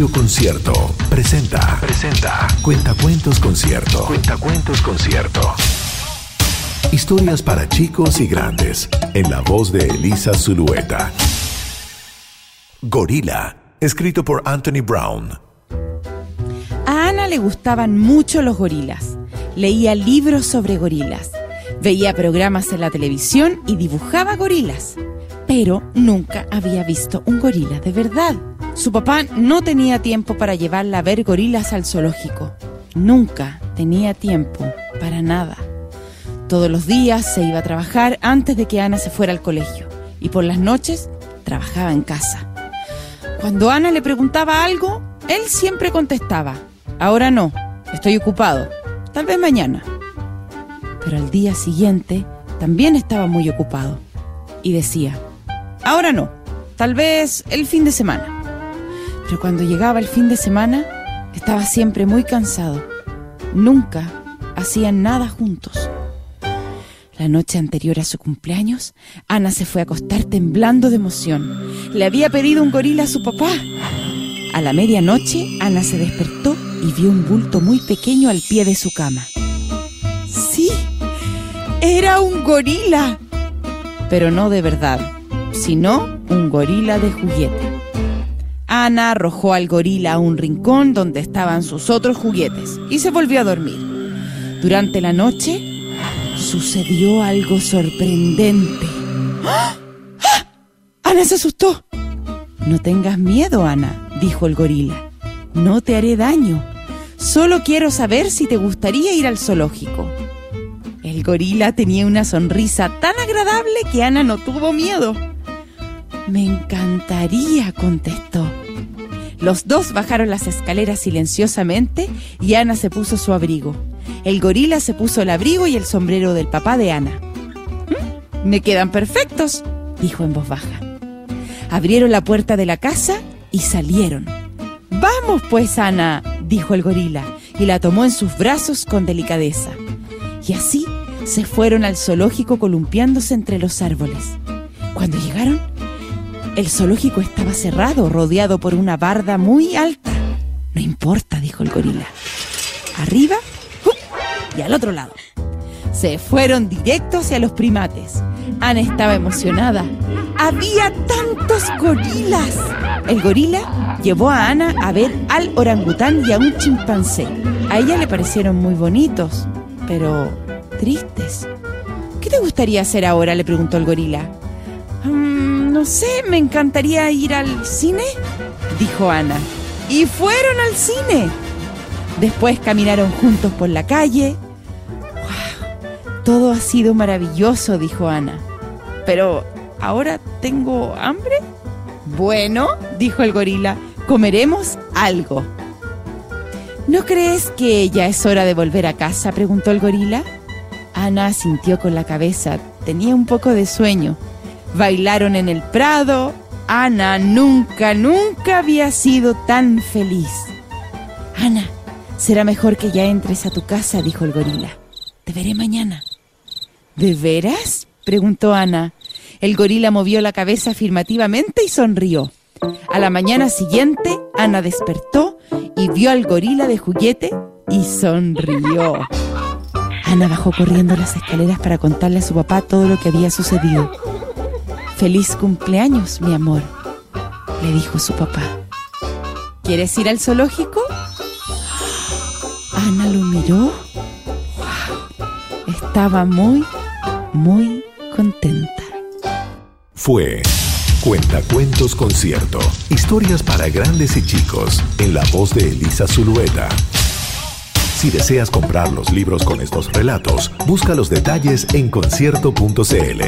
Radio Concierto presenta. Presenta. Cuentacuentos Concierto. Cuentacuentos Concierto. Historias para chicos y grandes. En la voz de Elisa Zulueta. Gorila. Escrito por Anthony Brown. A Ana le gustaban mucho los gorilas. Leía libros sobre gorilas. Veía programas en la televisión y dibujaba gorilas. Pero nunca había visto un gorila de verdad. Su papá no tenía tiempo para llevarla a ver gorilas al zoológico. Nunca tenía tiempo para nada. Todos los días se iba a trabajar antes de que Ana se fuera al colegio y por las noches trabajaba en casa. Cuando Ana le preguntaba algo, él siempre contestaba, ahora no, estoy ocupado, tal vez mañana. Pero al día siguiente también estaba muy ocupado y decía, ahora no, tal vez el fin de semana. Pero cuando llegaba el fin de semana, estaba siempre muy cansado. Nunca hacían nada juntos. La noche anterior a su cumpleaños, Ana se fue a acostar temblando de emoción. Le había pedido un gorila a su papá. A la medianoche, Ana se despertó y vio un bulto muy pequeño al pie de su cama. Sí, era un gorila. Pero no de verdad, sino un gorila de juguete. Ana arrojó al gorila a un rincón donde estaban sus otros juguetes y se volvió a dormir. Durante la noche sucedió algo sorprendente. ¡Ah! ¡Ah! Ana se asustó. No tengas miedo, Ana, dijo el gorila. No te haré daño. Solo quiero saber si te gustaría ir al zoológico. El gorila tenía una sonrisa tan agradable que Ana no tuvo miedo. Me encantaría, contestó. Los dos bajaron las escaleras silenciosamente y Ana se puso su abrigo. El gorila se puso el abrigo y el sombrero del papá de Ana. ¿Mm? Me quedan perfectos, dijo en voz baja. Abrieron la puerta de la casa y salieron. Vamos pues, Ana, dijo el gorila, y la tomó en sus brazos con delicadeza. Y así se fueron al zoológico columpiándose entre los árboles. Cuando llegaron, el zoológico estaba cerrado, rodeado por una barda muy alta. No importa, dijo el gorila. Arriba ¡uh! y al otro lado. Se fueron directo hacia los primates. Ana estaba emocionada. Había tantos gorilas. El gorila llevó a Ana a ver al orangután y a un chimpancé. A ella le parecieron muy bonitos, pero tristes. ¿Qué te gustaría hacer ahora? le preguntó el gorila. Mm, no sé, me encantaría ir al cine, dijo Ana. Y fueron al cine. Después caminaron juntos por la calle. ¡Wow! Todo ha sido maravilloso, dijo Ana. Pero, ¿ahora tengo hambre? Bueno, dijo el gorila, comeremos algo. ¿No crees que ya es hora de volver a casa? preguntó el gorila. Ana sintió con la cabeza. Tenía un poco de sueño. Bailaron en el prado. Ana nunca, nunca había sido tan feliz. Ana, será mejor que ya entres a tu casa, dijo el gorila. Te veré mañana. ¿De veras? preguntó Ana. El gorila movió la cabeza afirmativamente y sonrió. A la mañana siguiente, Ana despertó y vio al gorila de juguete y sonrió. Ana bajó corriendo las escaleras para contarle a su papá todo lo que había sucedido. Feliz cumpleaños, mi amor, le dijo su papá. ¿Quieres ir al zoológico? Ana lo miró. Estaba muy, muy contenta. Fue Cuentacuentos Concierto. Historias para grandes y chicos. En la voz de Elisa Zulueta. Si deseas comprar los libros con estos relatos, busca los detalles en concierto.cl.